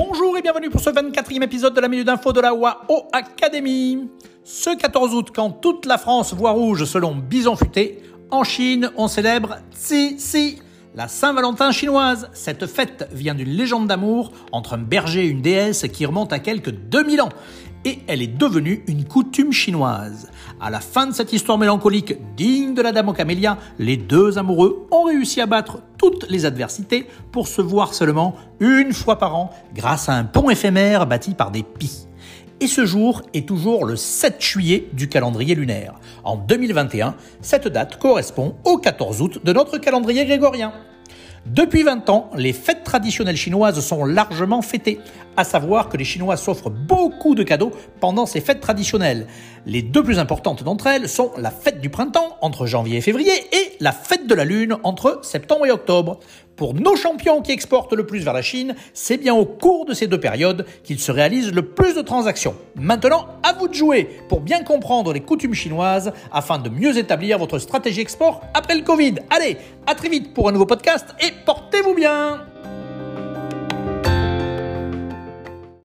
Bonjour et bienvenue pour ce 24e épisode de la Minute d'Info de la WAO Academy. Ce 14 août, quand toute la France voit rouge selon Bison Futé, en Chine, on célèbre Tsi Si, la Saint-Valentin chinoise. Cette fête vient d'une légende d'amour entre un berger et une déesse qui remonte à quelques 2000 ans. Et elle est devenue une coutume chinoise. À la fin de cette histoire mélancolique digne de la dame aux camélias, les deux amoureux ont réussi à battre toutes les adversités pour se voir seulement une fois par an grâce à un pont éphémère bâti par des pies. Et ce jour est toujours le 7 juillet du calendrier lunaire. En 2021, cette date correspond au 14 août de notre calendrier grégorien. Depuis 20 ans, les fêtes traditionnelles chinoises sont largement fêtées, à savoir que les Chinois s'offrent beaucoup de cadeaux pendant ces fêtes traditionnelles. Les deux plus importantes d'entre elles sont la fête du printemps entre janvier et février et la fête de la lune entre septembre et octobre. Pour nos champions qui exportent le plus vers la Chine, c'est bien au cours de ces deux périodes qu'ils se réalisent le plus de transactions. Maintenant, à vous de jouer pour bien comprendre les coutumes chinoises afin de mieux établir votre stratégie export après le Covid. Allez, à très vite pour un nouveau podcast et portez-vous bien